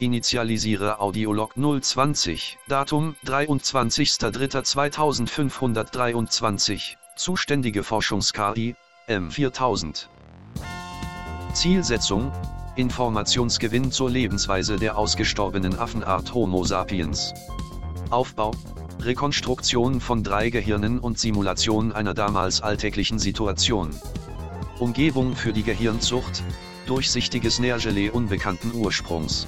Initialisiere Audiolog 020, Datum 23.03.2523, zuständige Forschungs-KI, M4000. Zielsetzung, Informationsgewinn zur Lebensweise der ausgestorbenen Affenart Homo sapiens. Aufbau, Rekonstruktion von drei Gehirnen und Simulation einer damals alltäglichen Situation. Umgebung für die Gehirnzucht, durchsichtiges Nährgelee unbekannten Ursprungs.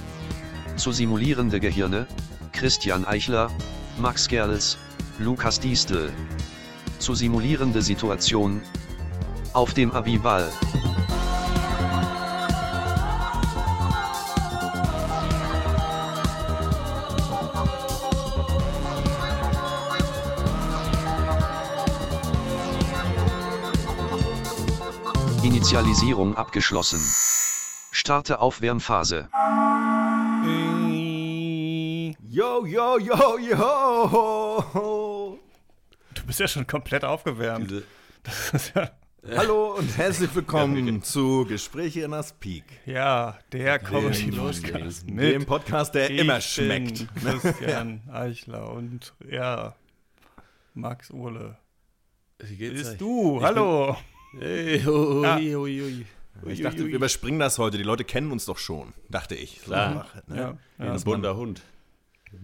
Zu simulierende Gehirne, Christian Eichler, Max Gerls, Lukas Diestel. Zu simulierende Situation, auf dem Abiball. Initialisierung abgeschlossen. Starte Aufwärmphase. Yo, yo, yo, yo. Du bist ja schon komplett aufgewärmt. Diese, Das ist ja, Hallo und herzlich willkommen zu Gespräche in das Peak. ja der Comedy Dem- Podcast Dem mit Podcast, der Ich immer bin schmeckt. Christian Eichler und ja, Max Urle. wie geht's Bist euch? du? Ich Hallo. Hey, hui, Ja. hui, hui. Ich dachte, wir überspringen das heute. Die Leute kennen uns doch schon, dachte ich. So, Klar. ach, ne? Ja, ja. Ein bunter Hund.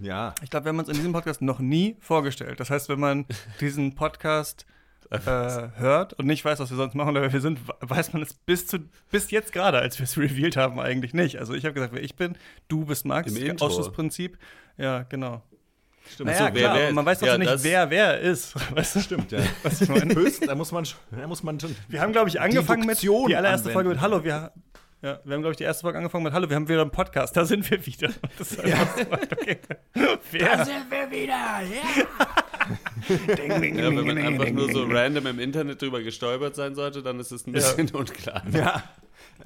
ja. Ich glaube, wir haben uns in diesem Podcast noch nie vorgestellt. Das heißt, wenn man diesen Podcast äh, hört und nicht weiß, was wir sonst machen oder wer wir sind, weiß man es bis, zu, bis jetzt gerade, als wir es revealed haben, eigentlich nicht. Also ich habe gesagt, wer ich bin, du bist Max, Im Intro. Ausschusssprinzip. Ja, genau. Stimmt. Naja, so, wer- klar, wer- man weiß doch ja, nicht, wer wer ist. Weißt du? Stimmt, ja. Was ich meine? Höchst, da muss man, da muss man schon. Wir haben, glaube ich, angefangen mit Deduktion die allererste anwenden. Folge mit Hallo, wir, ja, wir haben, glaube ich, die erste Folge angefangen mit Hallo, wir haben wieder einen Podcast, da sind wir wieder. Das so, okay. Wer? sind wir wieder, Ding, ding, Ja, wenn man ding, einfach nur so random im Internet drüber gestolpert sein sollte, dann ist es ein bisschen unklar. Ja.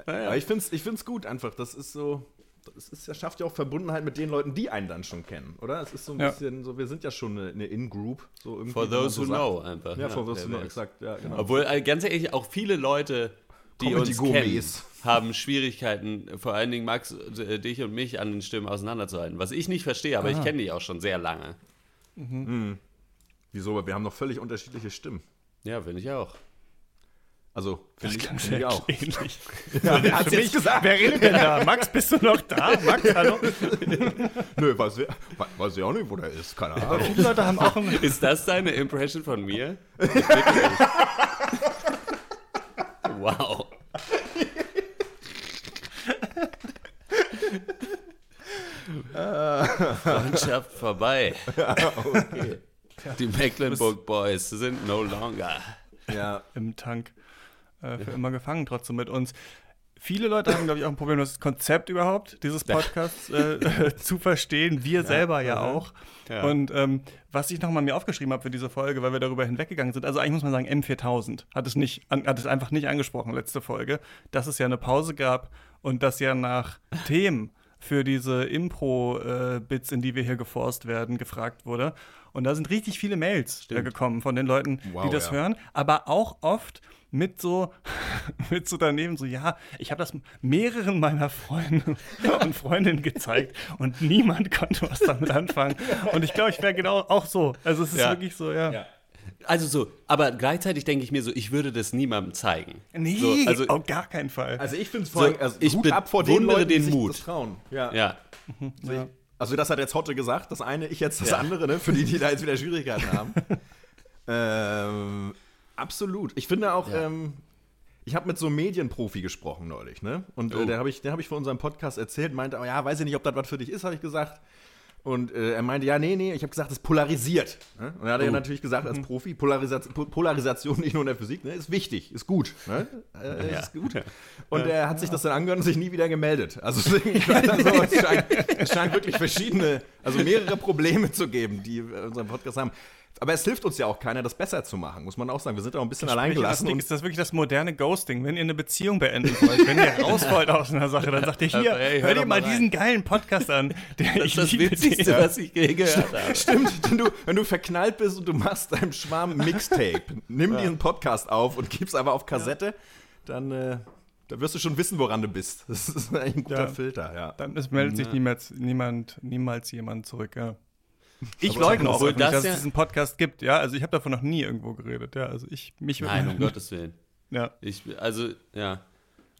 Naja. Aber ich finde es ich find's gut einfach. Das ist so. Das ist, schafft ja auch Verbundenheit mit den Leuten, die einen dann schon kennen, oder? Es ist so ein Ja. bisschen so, wir sind ja schon eine, eine In-Group. So irgendwie, For those so who sagt. know einfach. Ja, for those who know, exakt, ja, genau. Obwohl, äh, ganz ehrlich, auch viele Leute, die uns kennen, haben Schwierigkeiten, vor allen Dingen Max, äh, dich und mich an den Stimmen auseinanderzuhalten. Was ich nicht verstehe, aber ich kenne dich auch schon sehr lange. Wieso? Aber wir haben noch völlig unterschiedliche Stimmen. Ja, finde ich auch. Also, finde ich, Klang find auch. ähnlich. Ja, wer hat's Für jetzt gesagt? Wer redet denn da? Max, bist du noch da? Max, hallo? Nö, weiß, ich- weiß ich auch nicht, wo der ist. Keine Ahnung. Viele Leute haben auch ein Ist das deine Impression von mir? Wow. Freundschaft vorbei. okay. Die Mecklenburg Boys sind no longer. Ja, im Tank äh, für immer gefangen, trotzdem mit uns. Viele Leute haben, glaube ich, auch ein Problem, das Konzept überhaupt dieses Podcasts äh, zu verstehen. Wir selber ja auch. Ja. Und ähm, was ich nochmal mir aufgeschrieben habe für diese Folge, weil wir darüber hinweggegangen sind, also eigentlich muss man sagen, M4000 hat es, nicht, an, hat es einfach nicht angesprochen, letzte Folge, dass es ja eine Pause gab und dass ja nach Themen für diese Impro-Bits, in die wir hier geforst werden, gefragt wurde. Und da sind richtig viele Mails äh, gekommen von den Leuten, Wow, die das ja. hören, aber auch oft mit so, mit so daneben so, ja, ich habe das mehreren meiner Freunde und Freundinnen gezeigt und niemand konnte was damit anfangen. Und ich glaube, ich wäre genau auch so. Also es ist Ja. wirklich so, ja. Ja. Also so, aber gleichzeitig denke ich mir so, ich würde das niemandem zeigen. Nee, so, also, auf gar keinen Fall. also ich finde es voll, So, also ich Hut ab vor den Leuten, den sich Mut. das trauen. Ja. ja. Also das hat jetzt Hotte gesagt, das eine, ich jetzt das Ja. andere, ne? für die, die da jetzt wieder Schwierigkeiten haben. ähm, absolut. Ich finde auch, Ja. ähm, ich habe mit so einem Medienprofi gesprochen neulich, ne? Und Oh. äh, der habe ich, der hab ich vor unserem Podcast erzählt, meinte, oh, ja, weiß ich nicht, ob das was für dich ist, habe ich gesagt. Und äh, er meinte, ja, nee, nee, ich habe gesagt, es polarisiert. Ne? Und dann hat er Oh. natürlich gesagt, als Profi, Polarisation, Po- Polarisation nicht nur in der Physik, ne, ist wichtig, ist gut. Ne? Äh, Ja. Ist gut. Und er hat sich das dann angehört und sich nie wieder gemeldet. Also so, es, scheint, es scheint wirklich verschiedene, also mehrere Probleme zu geben, die wir in unserem Podcast haben. Aber es hilft uns ja auch keiner, das besser zu machen, muss man auch sagen. Wir sind auch ein bisschen allein gelassen. Ist das wirklich das moderne Ghosting? Wenn ihr eine Beziehung beenden wollt, wenn ihr raus wollt aus einer Sache, dann sagt ihr hier, Aber ey, hör hör dir mal rein. diesen geilen Podcast an. Der, Das ist das Witzigste, den. was ich je gehört habe. Stimmt, wenn du, wenn du verknallt bist und du machst deinem Schwarm Mixtape, nimm diesen Podcast auf und gib's aber auf Kassette, dann, äh, Da wirst du schon wissen, woran du bist. Das ist eigentlich ein guter Ja. Filter, ja. Dann es meldet sich Ja. niemals, niemand, niemals jemand zurück, ja. Ich Aber leugne auch, nicht, das dass ja- es diesen Podcast gibt, ja. Also ich habe davon noch nie irgendwo geredet, ja. Also ich, mich Nein, um Gottes Willen. Ja. Ich, also, ja.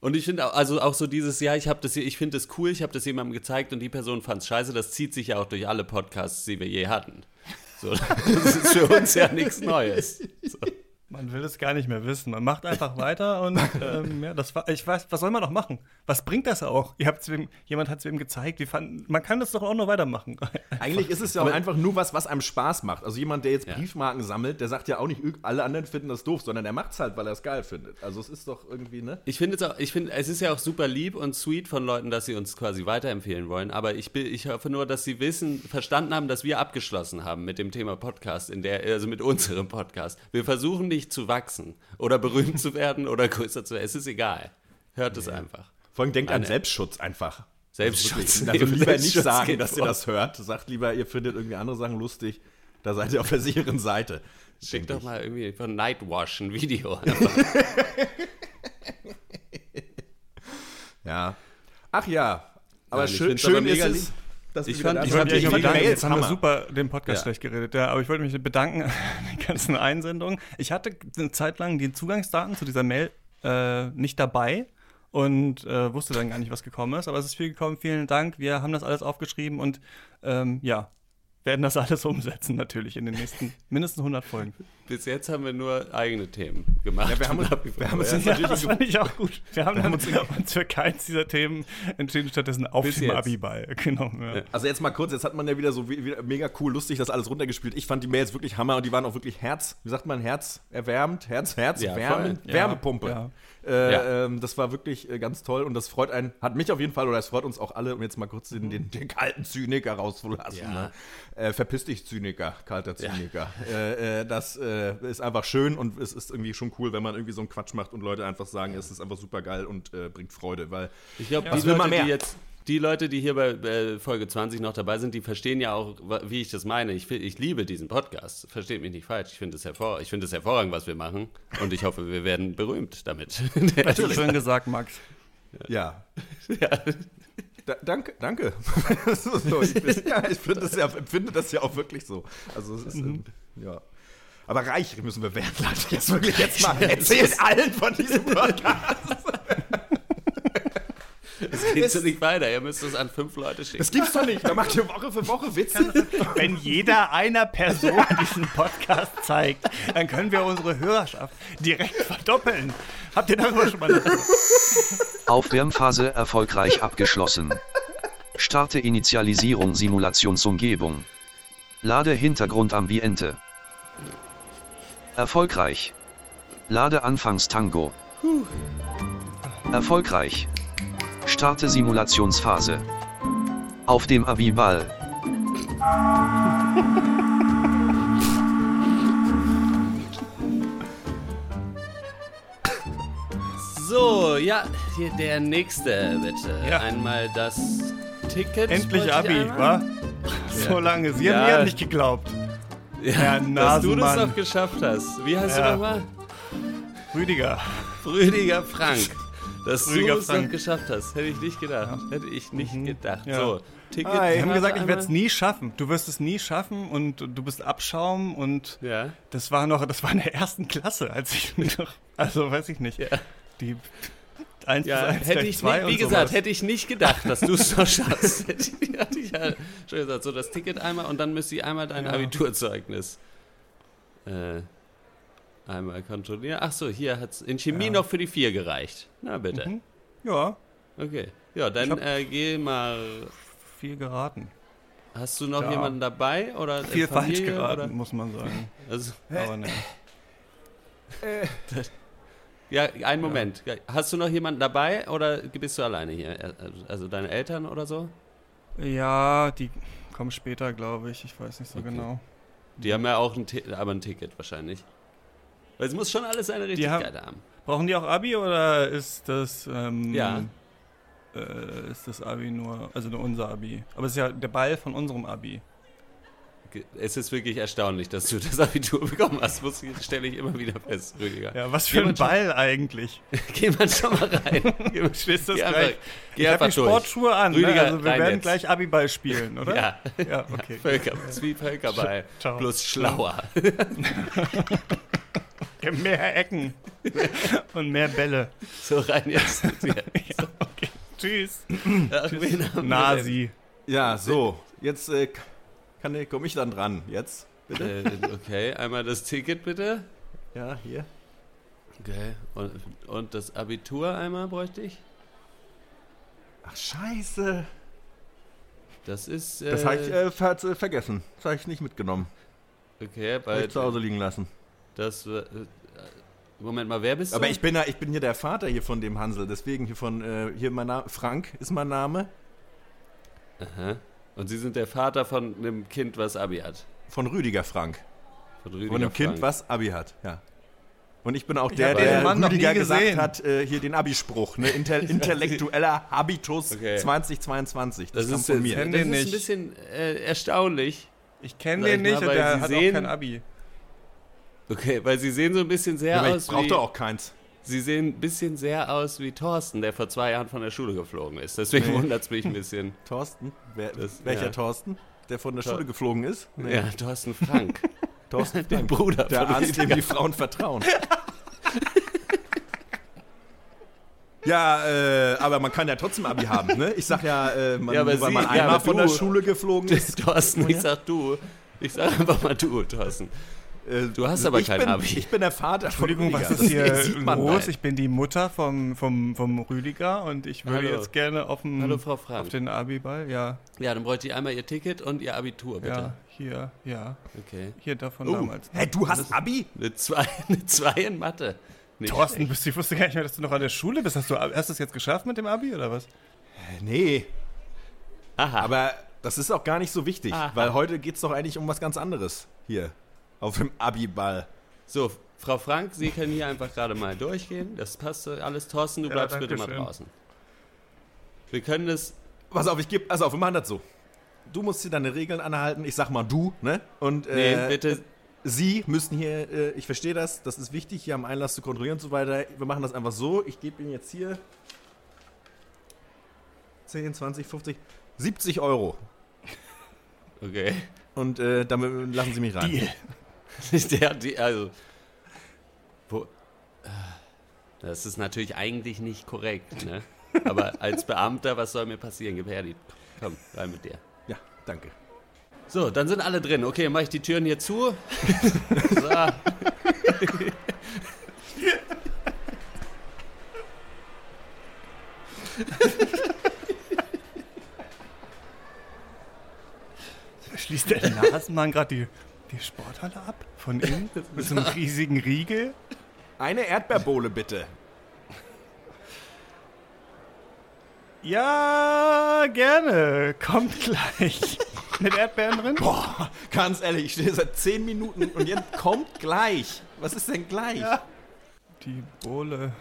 Und ich finde auch, also auch so dieses, ja, ich habe das, ich finde das cool, ich habe das jemandem gezeigt und die Person fand es scheiße, das zieht sich ja auch durch alle Podcasts, die wir je hatten. So, das ist für uns ja nichts Neues. So. Man will es gar nicht mehr wissen. Man macht einfach weiter und ähm, ja, das war, ich weiß, was soll man noch machen? Was bringt das auch? Ihr habt's wem, jemand hat es wem gezeigt. Wir fanden, man kann das doch auch noch weitermachen. Eigentlich ist es ja auch einfach nur was, was einem Spaß macht. Also jemand, der jetzt Ja. Briefmarken sammelt, der sagt ja auch nicht, "Üg, alle anderen finden das doof, sondern der macht es halt, weil er es geil findet. Also es ist doch irgendwie, ne? Ich finde es auch, ich finde, es ist ja auch super lieb und sweet von Leuten, dass sie uns quasi weiterempfehlen wollen. Aber ich, bin, ich hoffe nur, dass sie wissen, verstanden haben, dass wir abgeschlossen haben mit dem Thema Podcast, in der, also mit unserem Podcast. Wir versuchen nicht zu wachsen oder berühmt zu werden oder größer zu werden. Es ist egal. Hört es einfach. Vor allem denkt an Nein, Selbstschutz einfach. Selbstschutz. Also, wirklich. lieber nicht Selbstschutz sagen, geht dass ihr das hört. Sagt lieber, ihr findet irgendwie andere Sachen lustig. Da seid ihr auf der sicheren Seite. Schick denke doch ich. mal irgendwie von Nightwash ein Video. Ja. Ach ja. Aber Nein, schön, schön aber ist es, Ich fand- wieder ich fand die- fand die Mails jetzt haben wir super den Podcast Ja. schlecht geredet. Ja, aber ich wollte mich bedanken an die ganzen Einsendungen. Ich hatte eine Zeit lang die Zugangsdaten zu dieser Mail äh, nicht dabei und äh, wusste dann gar nicht, was gekommen ist. Aber es ist viel gekommen. Vielen Dank. Wir haben das alles aufgeschrieben und ähm, ja, werden das alles umsetzen natürlich in den nächsten mindestens 100 Folgen. Bis jetzt haben wir nur eigene Themen gemacht. Ja, wir haben uns, wir haben uns jetzt Ja, natürlich das fand ich auch gut. Wir haben uns, uns für keins dieser Themen entschieden, stattdessen auf Bis dem jetzt. Abi-Ball genommen. Ja. Also jetzt mal kurz, jetzt hat man ja wieder so wie, wieder mega cool, lustig das alles runtergespielt. Ich fand die Mails wirklich Hammer und die waren auch wirklich Herz, wie sagt man, Herz erwärmt, Herz, Herz, Ja, voll. Wärmepumpe. Ja. Äh, Ja. ähm, das war wirklich äh, ganz toll und das freut einen, hat mich auf jeden Fall oder es freut uns auch alle, um jetzt mal kurz den, den, den kalten Zyniker rauszulassen. Ja. Ne? Äh, verpiss dich, Zyniker, kalter Zyniker. Äh, äh, das äh, ist einfach schön und es ist irgendwie schon cool, wenn man irgendwie so einen Quatsch macht und Leute einfach sagen, es ist einfach super geil und äh, bringt Freude, weil Ich glaube, die will man Leute, die jetzt, die Leute, die hier bei äh, Folge 20 noch dabei sind, die verstehen ja auch, wie ich das meine. Ich, ich liebe diesen Podcast. Versteht mich nicht falsch. Ich finde es hervor ich es hervorragend, was wir machen. Und ich hoffe, wir werden berühmt damit. Schön gesagt, Max. Ja. Da, danke, danke. so, ich bin, ja, ich finde das, ja, empfinde das ja auch wirklich so. Also es ist, ähm, ja. Aber reich müssen wir werden, Leute. Jetzt wirklich jetzt mal. Erzählt allen von diesem Podcast. Es geht so nicht weiter. Ihr müsst es an fünf Leute schicken. Das gibt's doch nicht. Da macht ihr Woche für Woche Witze. Wenn jeder einer Person diesen Podcast zeigt, dann können wir unsere Hörerschaft direkt verdoppeln. Habt ihr darüber schon mal nachgedacht? Aufwärmphase erfolgreich abgeschlossen. Starte Initialisierung Simulationsumgebung. Lade Hintergrundambiente. Erfolgreich. Lade Anfangstango. Erfolgreich. Starte Simulationsphase. Auf dem Abi-Ball. So, ja, hier der nächste, bitte. Ja. Einmal das Ticket. Endlich Abi, wa? So lange. Sie haben Ja. mir nicht geglaubt. Ja, Herr dass du das Nasenmann. noch geschafft hast. Wie heißt Ja. du nochmal? Rüdiger. Rüdiger Frank. Dass du es noch geschafft hast, hätte ich nicht gedacht. Hätte ich nicht gedacht. Ja. So, Ticket. Hi. Sie haben gesagt, ich werde es nie schaffen. Du wirst es nie schaffen und du bist Abschaum und Ja. das war noch, das war in der ersten Klasse, als ich noch, also weiß ich nicht. Ja. Die 1 Ja, bis 1 hätte ich 2 nicht, wie gesagt, sowas. hätte ich nicht gedacht, dass du es noch schaffst. hätte ich, hatte ich ja schon gesagt, so das Ticket einmal und dann müsste ich einmal dein Ja. Abiturzeugnis äh, einmal kontrollieren. Ach so, hier hat es in Chemie Ja. noch für die 4 gereicht. Na bitte. Mhm. Ja, Okay. Ja, dann äh, geh mal. viel geraten. Hast du noch Ja. jemanden dabei oder Viel äh, falsch geraten, Oder? muss man sagen. Also, Aber ne. ja, einen Moment. Hast du noch jemanden dabei oder bist du alleine hier? Also deine Eltern oder so? Ja, die kommen später, glaube ich. Ich weiß nicht so Okay. genau. Die haben ja auch ein, aber ein Ticket wahrscheinlich. Weil es muss schon alles seine Richtigkeit haben. Brauchen die auch Abi oder ist das ähm, Ja. äh, ist das Abi nur, also nur unser Abi? Aber es ist ja der Ball von unserem Abi. es ist wirklich erstaunlich, dass du das Abitur bekommen hast. Ich- stelle ich immer wieder fest, Rüdiger. Ja, was für ein Jemand schon- Ball eigentlich. Geh mal schon mal rein. Geh mal- Stehst das geh gleich? einfach- Geh ich habe einfach die. Sportschuhe an. Ne? Rüdiger, Also wir werden jetzt. gleich Abiball spielen, oder? Ja, Ja, okay. Völker, wie Völkerball. Ciao. Bloß schlauer. Mehr Ecken und mehr Bälle. So rein jetzt. Ja, okay. Tschüss. Wir Nasi. Ja, so. Jetzt äh, kann, komme ich dann dran. Jetzt, bitte. Äh, okay, einmal das Ticket bitte. Ja, hier. Okay. Und, und das Abitur einmal bräuchte ich. Ach, scheiße. Das ist. Äh, Das habe ich äh, ver äh, vergessen. Das habe ich nicht mitgenommen. okay, Habe weil ich zu Hause liegen lassen. Das. Äh, Moment mal, wer bist du? Aber ich bin ja, ich bin hier der Vater hier von dem Hansel, deswegen hier von äh, hier mein Name Frank ist mein Name Aha. Und Sie sind der Vater von einem Kind, was Abi hat. von Rüdiger Frank, Von, Rüdiger von einem Kind, Frank. was Abi hat, ja. Und ich bin auch der, der Mann Rüdiger gesagt hat, äh, hier den Abi-Spruch, ne? Inter intellektueller Habitus Okay. 2022. Das, Das ist, von mir. das ist ein bisschen äh, erstaunlich. Ich kenne den ich nicht mal, und der Sie hat sehen- auch kein Abi. Okay, weil Sie sehen so ein bisschen sehr Ja, aber ich aus wie. brauchte auch keins. Sie sehen ein bisschen sehr aus wie Thorsten, der vor zwei Jahren von der Schule geflogen ist. Deswegen Nee. wundert es mich ein bisschen. Thorsten? Wer, Das- welcher ja. Thorsten? Der von der Thor- Schule geflogen ist? Nee. Ja, Thorsten Frank. Thorsten Der Frank. Bruder Der von Arzt, dem die Frauen vertrauen. Ja, äh, aber man kann ja trotzdem Abi haben, ne? Ich sag ja, äh, man, Ja, weil man ja, einmal aber von der Schule geflogen ist. Thorsten, ich sag du. Ich sag einfach mal du, Thorsten. Äh, Du hast aber ich kein bin, Abi. Ich bin der Vater von Entschuldigung, Rüdiger. was ist Das hier sieht man los? halt. Ich bin die Mutter vom, vom, vom Rüdiger und ich würde Hallo. jetzt gerne auf, dem, Hallo, Frau Frank. auf den Abi-Ball. Ja, Ja, dann bräuchte ich einmal Ihr Ticket und Ihr Abitur, bitte. ja, hier, ja. Okay. Hier davon Oh, damals. hä, du hast Abi? Eine 2 eine zwei in Mathe. Nicht Thorsten, bist, du- ich wusste gar nicht mehr, dass du noch an der Schule bist. Hast du hast es jetzt geschafft mit dem Abi oder was? Äh, Nee, Aha. aber das ist auch gar nicht so wichtig, Aha. weil heute geht es doch eigentlich um was ganz anderes hier auf dem Abi-Ball. So, Frau Frank, Sie können hier einfach gerade mal durchgehen. Das passt alles. Thorsten, du Ja, bleibst bitte mal draußen. Wir können das. Pass auf, ich gebe, also auf, wir machen das so. Du musst hier deine Regeln anhalten, ich sag mal du, ne? Und Nee, äh, bitte. Sie müssen hier, äh, ich verstehe das, das ist wichtig, hier am Einlass zu kontrollieren und so weiter. Wir machen das einfach so. Ich gebe Ihnen jetzt hier 10, 20, 50, 70 Euro. Okay. Und äh, damit lassen Sie mich rein. Deal. Der, die, also. Wo, äh, das ist natürlich eigentlich nicht korrekt, ne? Aber als Beamter, was soll mir passieren? Gib her die. Komm, rein mit dir. Ja, danke. So, dann sind alle drin. Okay, mache ich die Türen hier zu. so. Schließt der Nasenmann gerade die, die Sporthalle ab? Von innen? Mit so einem riesigen Riegel? Eine Erdbeerbohle bitte. Ja, gerne. Kommt gleich. Mit Erdbeeren drin? Boah, ganz ehrlich, ich stehe seit 10 Minuten und jetzt kommt gleich. Was ist denn gleich? Ja. Die Bohle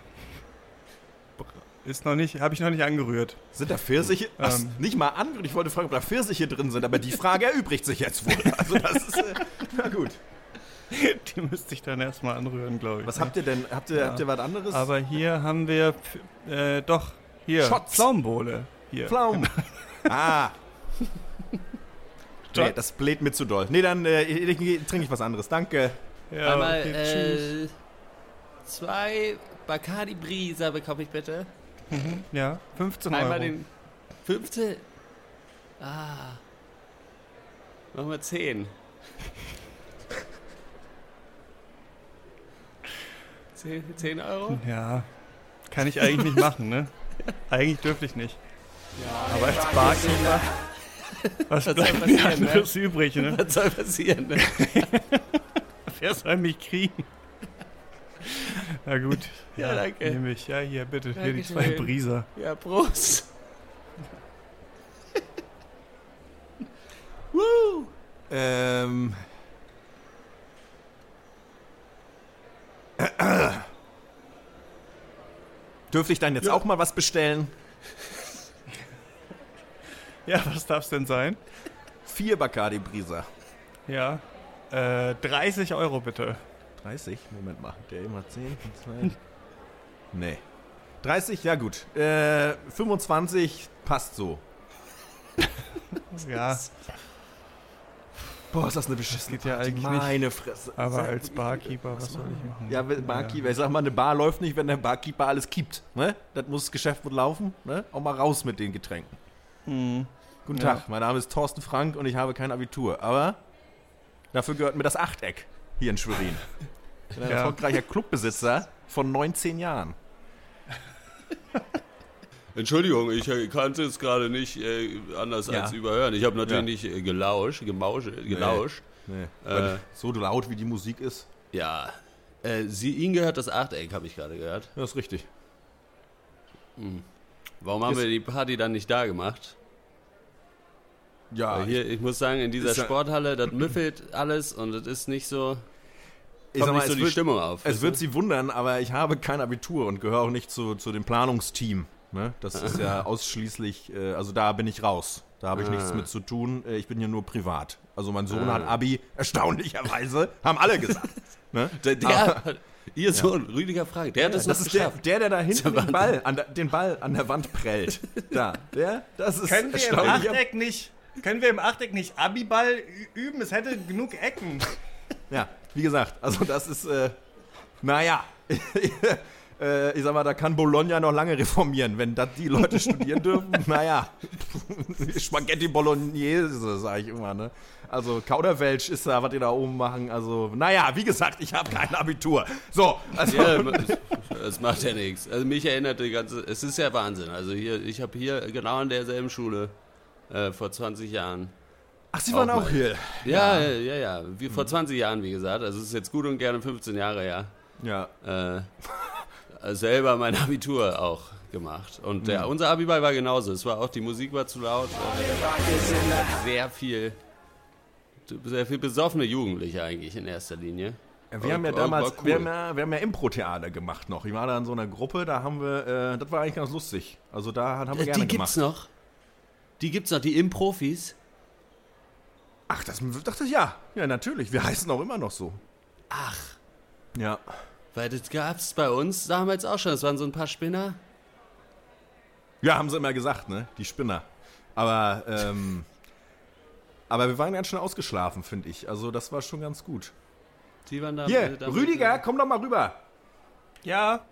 ist noch nicht, habe ich noch nicht angerührt. Sind da Pfirsiche? Ach, Ähm. nicht mal an. Ich wollte fragen, ob da Pfirsiche drin sind, aber die Frage erübrigt sich jetzt wohl. Also das ist, äh, na gut. Die müsste ich dann erstmal anrühren, glaube ich. Was habt ihr denn? Habt ihr, habt ihr was anderes? Aber hier haben wir, äh, doch, hier, Shots. Pflaumenbowle. Hier. Pflaumen. Ah. Nee, das bläht mir zu doll. Nee, dann äh, trinke ich was anderes. Danke. Ja, Einmal okay, tschüss. äh, zwei Bacardi Brisa bekomme ich bitte. Ja, 15 Einmal Euro. den 15. Ah. Machen wir 10. 10, 10 Euro? Ja, kann ich eigentlich nicht machen, ne? Eigentlich dürfte ich nicht. Aber als Barkeeper, was soll bleibt mir passieren, ne? übrig, ne? Was soll passieren? Ne? Wer soll mich kriegen? Na gut, Ja, danke. nehme ich. Ja, hier, bitte, hier die zwei Dankeschön. Brieser. Ja, Prost. Woo! Ähm. Dürfte ich dann jetzt auch mal was bestellen? Ja, was darf's denn sein? Vier Bacardi Brisa. Ja. Äh, 30 Euro bitte. 30? Moment mal. Der immer 10, 2. Nee. 30, ja gut. Äh, 25 passt so. Ja, Boah, ist das eine beschissene geht ja eigentlich nicht. Meine Fresse. aber Sag- als Barkeeper, was soll ich machen? Ja, Barkeeper, ich sag mal, eine Bar läuft nicht, wenn der Barkeeper alles kippt. Ne? Das muss das Geschäft wird laufen. Ne? Auch mal raus mit den Getränken. Mhm. Guten Ja. Tag, mein Name ist Thorsten Frank und ich habe kein Abitur. Aber dafür gehört mir das Achteck hier in Schwerin. Ich bin ein Ja. erfolgreicher Clubbesitzer von 19 Jahren. Entschuldigung, ich äh, konnte es gerade nicht äh, anders Ja. als überhören. Ich habe natürlich Ja. nicht äh, gelauscht, gemauscht, gelauscht. Nee. Äh. Weil so laut wie die Musik ist, Ja. Äh, sie, Ihnen gehört das Achteck, habe ich gerade gehört. das ist richtig. Warum haben Ist- wir die Party dann nicht da gemacht? Ja, Weil hier, ich muss sagen, in dieser ja- Sporthalle, das müffelt alles und das ist nicht so, ich sag mal, nicht so es die wird, Stimmung auf. Es wird? Sie wundern, aber ich habe kein Abitur und gehöre auch nicht zu, zu dem Planungsteam. Ne? Das ist ja ausschließlich, äh, also da bin ich raus. Da habe ich nichts Ah. mit zu tun. Äh, ich bin hier nur privat. Also mein Sohn Ah. hat Abi, erstaunlicherweise, haben alle gesagt. ne? der, der, Ihr Sohn, Rüdiger Frank, der hat das, Das noch ist der, geschafft. der, der da hinten den Ball, an der, den Ball an der Wand prellt. Da, der, das ist Können wir im. Achteck nicht, können wir im Achteck nicht Abiball ü- üben? Es hätte genug Ecken. Ja, wie gesagt, also das ist, äh, naja, äh, ich sag mal, da kann Bologna noch lange reformieren, wenn das die Leute studieren dürfen. Naja, Spaghetti Bolognese, sage ich immer, ne? Also Kauderwelsch ist da, was die da oben machen. Also, naja, wie gesagt, ich habe kein Abitur. So, also, Ja, das macht ja nichts. Also mich erinnert die ganze, es ist ja Wahnsinn. Also hier, ich habe hier genau an derselben Schule äh, vor 20 Jahren. Ach, Sie waren auch hier. Ja, ja, ja, ja. Wie, vor 20 Jahren, wie gesagt. Also es ist jetzt gut und gerne 15 Jahre her. Ja, Äh, selber mein Abitur auch gemacht. Und der, unser Abiball war genauso. Es war auch, die Musik war zu laut. Äh, sehr viel, sehr viel besoffene Jugendliche eigentlich in erster Linie. wir haben ja damals, cool. wir haben ja, wir haben ja Impro-Theater gemacht noch. Ich war da in so einer Gruppe, da haben wir, äh, das war eigentlich ganz lustig. Also da haben wir Äh, gerne die gibt's gemacht. noch. Die gibt's noch, die Im-Profis. Ach, das dachte ich, ja. Ja, natürlich. Wir heißen auch immer noch so. Ach, Ja. weil das gab's bei uns damals auch schon. Das waren so ein paar Spinner. Ja, haben sie immer gesagt, ne? Die Spinner. Aber, ähm, aber wir waren ganz schön ausgeschlafen, finde ich. Also das war schon ganz gut. Die waren da. Hier, äh, da- Rüdiger, komm doch mal rüber. Ja,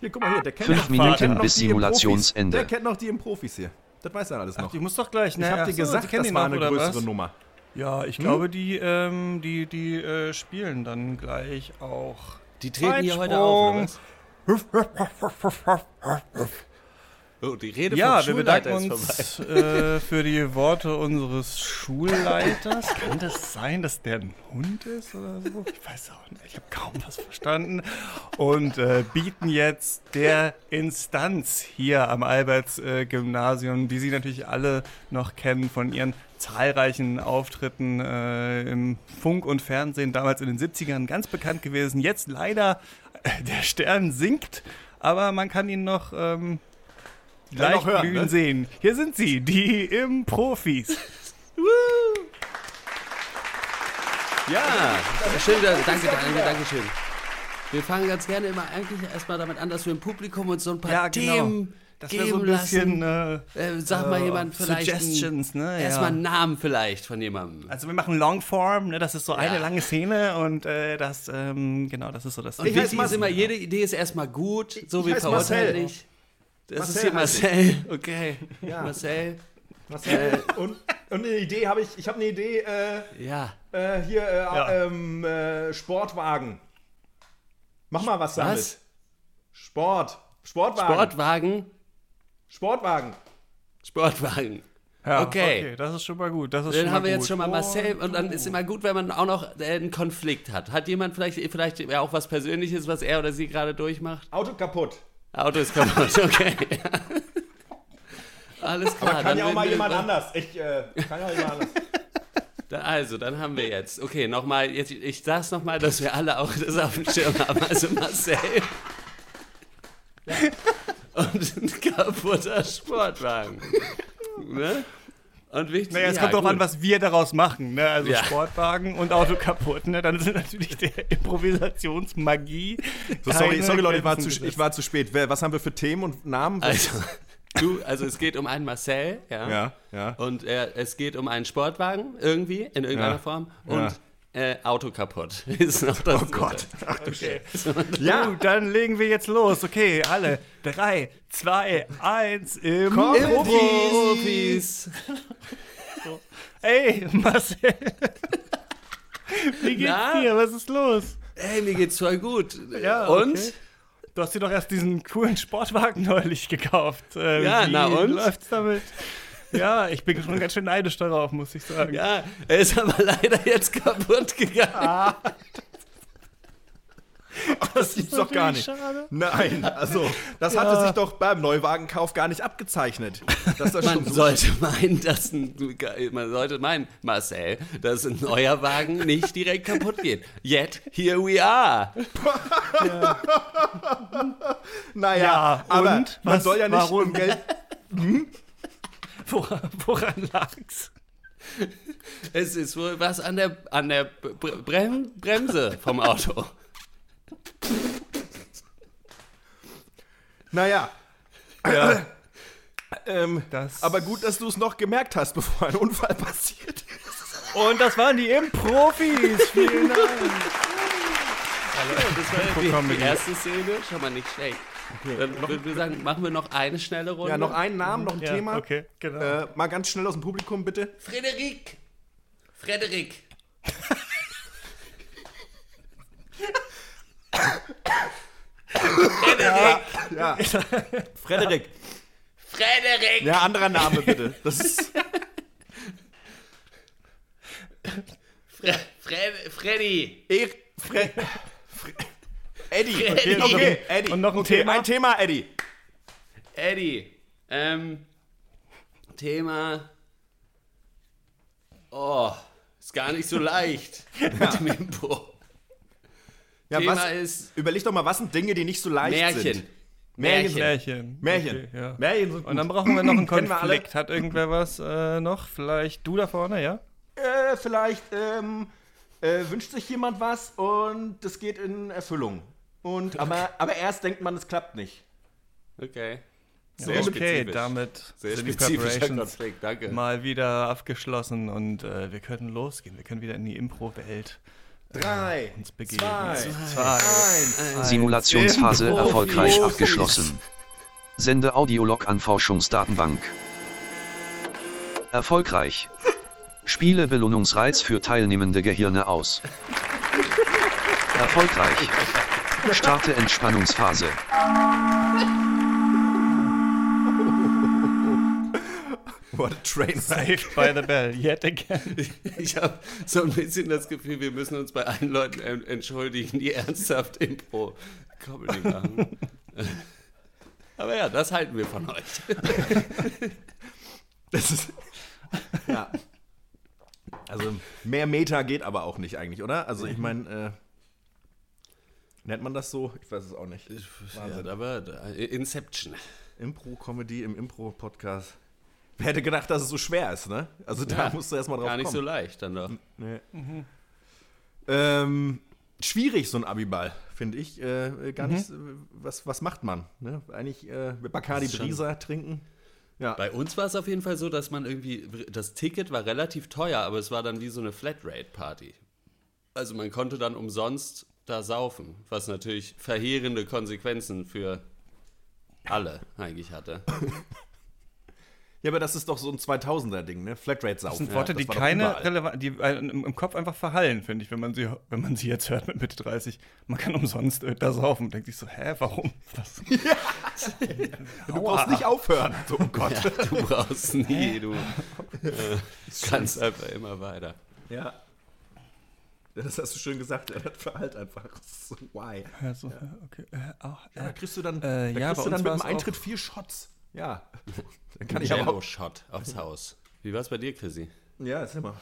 Hier, guck mal hier, der kennt Fünf noch- Minuten bis die im Profis. Simulationsende. Der kennt noch die im Profis hier. Das weiß er alles noch. die muss doch gleich. ich ne? hab Ach dir so, gesagt, das die war noch, eine oder größere was? Nummer. Ja, ich glaube, die, ähm, die, die äh, spielen dann gleich auch. Die treten hier heute auf, oder Zeitsprung. was? Oh, die Rede Ja, vom wir bedanken uns äh, für die Worte unseres Schulleiters. Kann das sein, dass der ein Hund ist oder so? Ich weiß auch nicht. Ich habe kaum was verstanden. Und äh, bieten jetzt der Instanz hier am Alberts-Gymnasium, die Sie natürlich alle noch kennen von ihren zahlreichen Auftritten äh, im Funk und Fernsehen, damals in den 70ern ganz bekannt gewesen. Jetzt leider äh, der Stern sinkt, aber man kann ihn noch ähm, noch leicht hören, blühen ne? sehen. Hier sind sie, die im Profis. Ja, schön, da- danke, danke, danke schön. Wir fangen ganz gerne immer eigentlich erstmal damit an, dass wir im Publikum uns so ein paar Ja, genau. Themen Das geben so ein bisschen lassen. äh, Äh, sag mal äh, jemand vielleicht. Suggestions, ne? Erstmal Ja. einen Namen vielleicht von jemandem. Also wir machen Longform, ne? das ist so eine Ja. lange Szene und äh, das, ähm, genau, das ist so das Und Ich ist Marcel. immer, jede Idee ist erstmal gut, so wie heiß verurteilt Marcel. nicht. Das Marcel ist hier. Marcel. Okay. Ja. Marcel. Marcel, und, und eine Idee habe ich, ich habe eine Idee, äh, Ja. äh, hier, äh, Ja. ähm, äh, Sportwagen. Mach mal was damit. Was? Sport. Sportwagen. Sportwagen. Sportwagen. Sportwagen. Ja, Okay. das ist schon mal gut. Das ist Dann schon haben wir mal jetzt gut. schon mal Marcel Und dann ist immer gut, wenn man auch noch äh, einen Konflikt hat. Hat jemand vielleicht, vielleicht auch was Persönliches, was er oder sie gerade durchmacht? Auto kaputt. Auto ist kaputt, okay. Alles klar. Aber kann ja auch mal jemand anders. Ich, äh, kann ja auch jemand anders. Da- Also, dann haben wir jetzt, okay, nochmal, jetzt, ich sag's nochmal, dass wir alle auch das auf dem Schirm haben. Also Marcel und ein kaputter Sportwagen. Ne? Und wichtig, Naja, es ja, kommt drauf gut. an, was wir daraus machen. Ne? Also Ja. Sportwagen und Auto kaputt. Ne? Dann sind natürlich der Improvisationsmagie. So, sorry, sorry Leute, ich war, zu, ich war zu spät. Was haben wir für Themen und Namen? Also, du, also es geht um einen Marcel, ja. ja, ja. Und äh, es geht um einen Sportwagen irgendwie, in irgendeiner Ja. Form. Ja. Und äh, Auto kaputt. Ist noch das Oh Gott. Okay. Ja. Gut, dann legen wir jetzt los. Okay, alle. Drei, zwei, eins im Profis. Ey, Marcel. Wie geht's Na? dir? Was ist los? Hey, mir geht's voll gut. Ja, Und? okay. Du hast dir doch erst diesen coolen Sportwagen neulich gekauft. Äh, Ja, wie na und? läuft's damit? Ja, ich bin schon ganz schön neidisch darauf, muss ich sagen. Ja, er ist aber leider jetzt kaputt gegangen. Das gibt's doch gar nicht. Schade. Nein, also, das hatte sich doch beim Neuwagenkauf gar nicht abgezeichnet. Das Man so sollte meinen, dass ein, man sollte meinen, Marcel, dass ein neuer Wagen nicht direkt kaputt geht. Yet here we are. Naja, Ja, aber und? man Was- soll ja nicht warum? um Geld. Woran, woran lag's? Es ist wohl was an der an der Bre Brem Bremse vom Auto. Naja. ähm, Das- aber gut, dass du es noch gemerkt hast, bevor ein Unfall passiert. Und das waren die Im-Profis. Vielen Dank. Das war ja die, die erste Szene, schon mal nicht schlecht. Dann würden wir sagen, machen wir noch eine schnelle Runde. Ja, noch einen Namen, noch ein Ja, Thema. okay, genau. Äh, mal ganz schnell aus dem Publikum, bitte. Frederik. Frederik. Frederik. Ja. Frederik. Frederik. Ja, anderer Name, bitte. Das ist. Fre Fred Freddy. Er Fre Fre Eddie. Eddie. Okay, Eddie. Und noch ein okay, Thema? Ein Thema, Eddie. Eddie. Ähm, Thema. Oh, ist gar nicht so leicht mit dem Impro. Ja, Thema was, ist überleg doch mal, was sind Dinge, die nicht so leicht Märchen. sind? Märchen. Märchen. Märchen. Märchen. Okay, ja. Märchen sind Und dann gut. brauchen wir noch einen? Konflikt. Hat irgendwer was äh, noch? Vielleicht du da vorne, ja? Äh, vielleicht ähm, äh, wünscht sich jemand was und das geht in Erfüllung. Und, aber, aber erst denkt man, es klappt nicht. Okay. Sehr okay, spezifisch. damit Sehr sind die Preparations danke. mal wieder abgeschlossen und äh, wir können losgehen. Wir können wieder in die Impro-Welt Drei, uns begeben. zwei, Zwei. eins. Simulationsphase Impro- erfolgreich Profis. abgeschlossen. Sende Audiolog an Forschungsdatenbank. Erfolgreich. Spiele Belohnungsreiz für teilnehmende Gehirne aus. Erfolgreich. Starte Entspannungsphase. What a train. Saved by the bell, yet again. Ich habe so ein bisschen das Gefühl, wir müssen uns bei allen Leuten en- entschuldigen, die ernsthaft Impro-Comedy machen. Aber ja, das halten wir von euch. Das ist, ja. Also mehr Meter geht aber auch nicht eigentlich, oder? Also ich meine, äh, nennt man das so? Ich weiß es auch nicht. Ja, aber äh, Inception. Impro-Comedy im Impro-Podcast. Wer hätte gedacht, dass es so schwer ist, ne? Also da Ja, musst du erstmal drauf Gar nicht so kommen. leicht dann doch. Nee. Ähm, schwierig, so ein Abiball, finde ich. Äh, gar nicht, äh, was, was macht man? Ne? Eigentlich äh, mit Bacardi Brisa trinken. Ja. Bei uns war es auf jeden Fall so, dass man irgendwie, das Ticket war relativ teuer, aber es war dann wie so eine Flatrate-Party. Also man konnte dann umsonst da saufen, was natürlich verheerende Konsequenzen für alle eigentlich hatte. ja, aber das ist doch so ein 2000er-Ding, ne? Flatrate-Saufen. Das sind Worte, Ja, die war doch keine relevant, die im, Kopf einfach verhallen, finde ich, wenn man sie, wenn man sie jetzt hört mit Mitte 30. Man kann umsonst äh, da saufen. Denkt sich so, hä, warum? Was? Du brauchst nicht aufhören. So, oh Gott. Ja, du brauchst nie, du äh, kannst einfach immer weiter. Ja. Ja, Das hast du schön gesagt, er hat verhalt einfach. So, why? Also, okay, äh, auch, Ja, da äh, kriegst du dann, Äh, da ja, kriegst du dann uns mit dem Eintritt vier Shots. Ja. Dann kann ich aber auch. Jello-Shot aufs Haus. Wie war es bei dir, Chrissy? Ja, ist immer.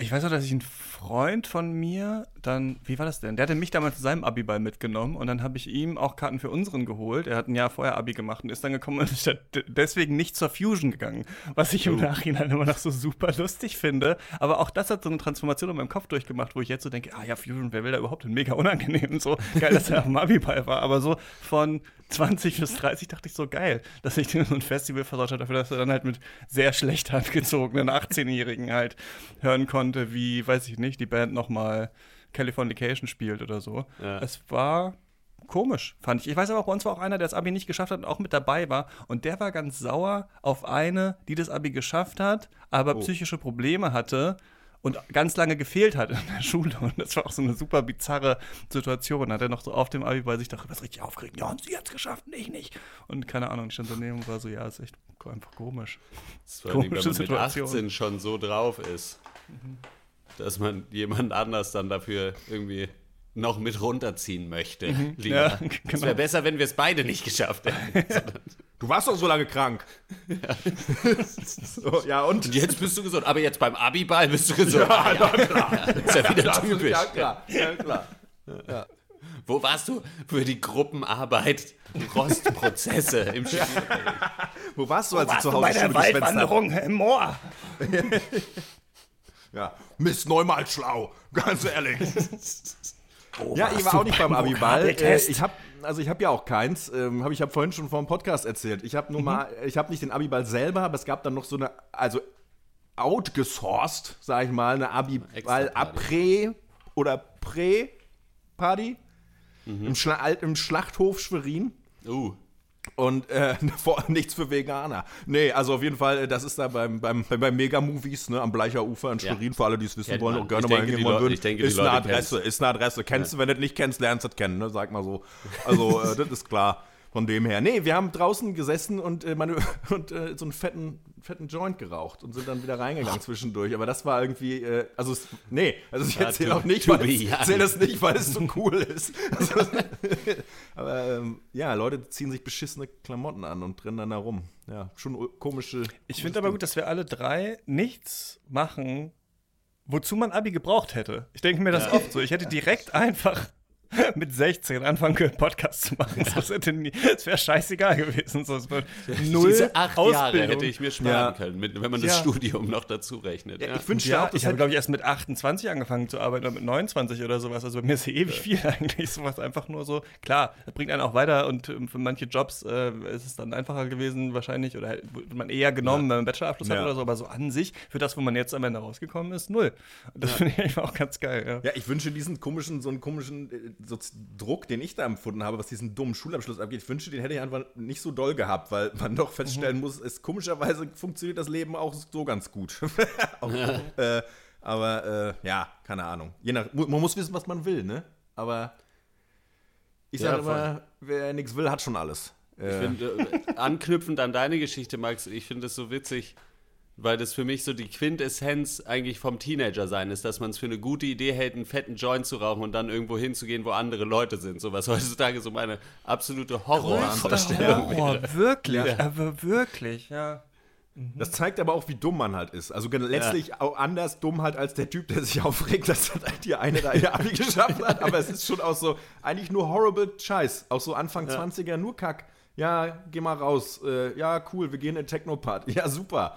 Ich weiß auch, dass ich einen Freund von mir dann, wie war das denn? Der hatte mich damals zu seinem Abiball mitgenommen und dann habe ich ihm auch Karten für unseren geholt. Er hat ein Jahr vorher Abi gemacht und ist dann gekommen und ist deswegen nicht zur Fusion gegangen. Was ich im oh. Nachhinein immer noch so super lustig finde. Aber auch das hat so eine Transformation in meinem Kopf durchgemacht, wo ich jetzt so denke, ah ja, Fusion, wer will da überhaupt? Mega unangenehm. So geil, dass er am Abiball war. Aber so von 20 bis 30 dachte ich so geil, dass ich so ein Festival versaut habe, dafür, dass er dann halt mit sehr schlecht angezogenen 18-Jährigen halt hören konnte, wie, weiß ich nicht, die Band nochmal Californication spielt oder so. Ja. Es war komisch, fand ich. Ich weiß aber, bei uns war auch einer, der das Abi nicht geschafft hat und auch mit dabei war. Und der war ganz sauer auf eine, die das Abi geschafft hat, aber oh. psychische Probleme hatte und ganz lange gefehlt hat in der Schule. Und das war auch so eine super bizarre Situation. Hat er noch so auf dem Abi bei sich dachte, was richtig aufgeregt. Ja, und sie hat es geschafft, ich nicht. Und keine Ahnung, ich stand daneben und war so, ja, ist echt einfach komisch. Das war Komische wenn man Situation. mit 18 schon so drauf ist. Mhm dass man jemand anders dann dafür irgendwie noch mit runterziehen möchte. Mhm, ja, genau. Es wäre besser, wenn wir es beide nicht geschafft hätten. du warst doch so lange krank. Ja. so, ja, und? und? jetzt bist du gesund. Aber jetzt beim Abiball bist du gesund. Ja, ja, ja klar. Das ist ja wieder das typisch. Ja, klar. Ja, klar. Ja. Wo warst du für die Gruppenarbeit Rostprozesse im Spiel? Wo warst du, als Wo du zu Hause du bei der Waldwanderung im Moor? Ja, Miss Neumal schlau, ganz ehrlich. Oh, ja, ich war auch nicht beim Abiball. Äh, ich habe also ich habe ja auch keins. Ähm, hab, ich habe vorhin schon vor dem Podcast erzählt. Ich habe nur mhm. mal, ich habe nicht den Abiball selber, aber es gab dann noch so eine, also outgesourced, sag ich mal, eine Abiball Après oder Prä-Party mhm. im, Schla im Schlachthof Schwerin. Uh. Und äh, nichts für Veganer. Nee, also auf jeden Fall, äh, das ist da beim, beim, beim Mega-Movies, ne, am Bleicher Ufer in Schwerin, ja. für alle, die es wissen Kennt wollen und gerne mal hingehen wollen würden. Ist eine Adresse, ist eine Adresse. Kennst ja. du, wenn du das nicht kennst, lernst du das kennen, ne, sag mal so. Also, äh, das ist klar. Von dem her. Nee, wir haben draußen gesessen und, äh, meine, und äh, so einen fetten, fetten Joint geraucht und sind dann wieder reingegangen zwischendurch. Aber das war irgendwie, äh, also, nee, also ich erzähle auch nicht, weil ich erzähle das nicht, weil es so cool ist. Also, aber ähm, ja, Leute ziehen sich beschissene Klamotten an und rennen dann da rum. Ja, schon komische. Ich finde aber gut, dass wir alle drei nichts machen, wozu man Abi gebraucht hätte. Ich denke mir das ja. oft so. Ich hätte direkt einfach mit 16 anfangen können, Podcast zu machen. Ja. Das, das wäre scheißegal gewesen. So, null Diese acht Ausbildung. Jahre hätte ich mir sparen ja. können, mit, wenn man das ja. Studium noch dazu rechnet. Ich wünschte ja, ich habe, glaube ich, erst mit 28 angefangen zu arbeiten oder mit 29 oder sowas. Also bei mir ist ja ewig viel eigentlich. Sowas einfach nur so. Klar, das bringt einen auch weiter und ähm, für manche Jobs äh, ist es dann einfacher gewesen wahrscheinlich oder wird man eher genommen, wenn man einen Bachelorabschluss hat oder so. Aber so an sich, für das, wo man jetzt am Ende rausgekommen ist, null. Das finde ich auch ganz geil. Ja. ich wünsche diesen komischen, so einen komischen äh, Druck, den ich da empfunden habe, was diesen dummen Schulabschluss angeht, ich wünschte, den hätte ich einfach nicht so doll gehabt, weil man doch feststellen mhm. muss, es komischerweise funktioniert das Leben auch so ganz gut. auch, ja. äh, aber äh, ja, keine Ahnung. Je nach, man muss wissen, was man will, ne? Aber ich sage ja, immer, wer nichts will, hat schon alles. Ich äh. finde, äh, anknüpfend an deine Geschichte, Max, ich finde es so witzig weil das für mich so die Quintessenz eigentlich vom Teenager sein ist, dass man es für eine gute Idee hält, einen fetten Joint zu rauchen und dann irgendwo hinzugehen, wo andere Leute sind. So was heutzutage so meine absolute Horrorvorstellung Horror, wäre. Wirklich, ja. aber wirklich, ja. Mhm. Das zeigt aber auch, wie dumm man halt ist. Also letztlich ja. auch anders dumm halt als der Typ, der sich aufregt, dass halt die eine da ihr Abi geschafft hat. Aber es ist schon auch so, eigentlich nur horrible Scheiß. Auch so Anfang ja. 20er, nur Kack. Ja, geh mal raus. Äh, ja, cool, wir gehen in Technopart. Ja, super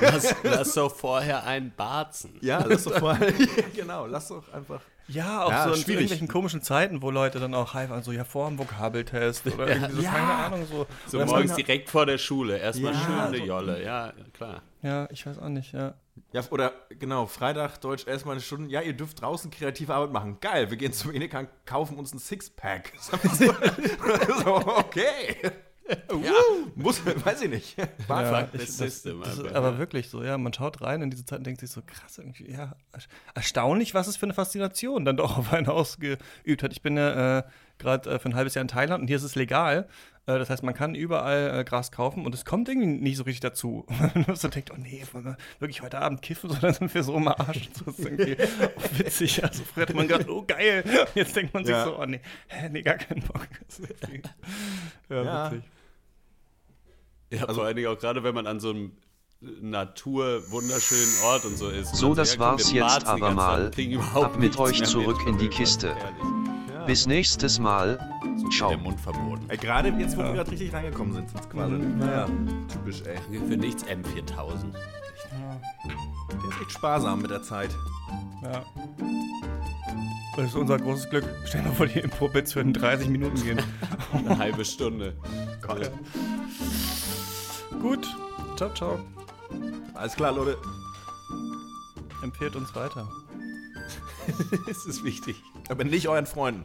lass, lass doch vorher einen Barzen. Ja, lass doch vorher, genau, lass doch einfach. Ja, auch ja, so in schwierig. irgendwelchen komischen Zeiten, wo Leute dann auch hype so, ja, vor dem Vokabeltest oder ja, irgendwie so, ja. keine Ahnung, so. So morgens direkt vor der Schule, erstmal ja, schön eine so, Jolle, ja, klar. Ja, ich weiß auch nicht, ja. Ja, oder genau, Freitag, Deutsch, erstmal eine Stunde. Ja, ihr dürft draußen kreative Arbeit machen. Geil, wir gehen zum Edeka, kaufen uns ein Sixpack. so, okay ja, muss, weiß ich nicht. Ja, ich, das, System, das ist aber wirklich so, ja, man schaut rein in diese Zeit und denkt sich so, krass, irgendwie, ja, erstaunlich, was es für eine Faszination dann doch auf einen ausgeübt hat. Ich bin ja äh, gerade äh, für ein halbes Jahr in Thailand und hier ist es legal. Äh, das heißt, man kann überall äh, Gras kaufen und es kommt irgendwie nicht so richtig dazu. man so denkt, oh nee, wollen wir wirklich heute Abend kiffen, sondern sind wir so im Arsch. Das ist irgendwie witzig. Also früher hat man gedacht, oh geil. Jetzt denkt man sich ja. so, oh nee, nee, gar keinen Bock. ja, ja, witzig. Ja, also, vor allen Dingen auch gerade, wenn man an so einem Natur, wunderschönen Ort und so ist. So, Und das war's jetzt aber mal. Ab mit euch zurück in die Kiste. Ehrlich. Bis nächstes Mal. So Ciao. Der Mund verboten. Ey, Gerade jetzt, wo wir gerade richtig reingekommen sind ins Quasi. Naja, typisch, ey. Für nichts M4000. Der ist echt sparsam mit der Zeit. Ja. Das ist unser großes Glück. Stell dir mal vor, die Impro-Bits würden 30 Minuten gehen. Eine halbe Stunde. Gott. Gut. Ciao, ciao. Alles klar, Leute. Empfehlt uns weiter. Das ist wichtig. Aber nicht euren Freunden.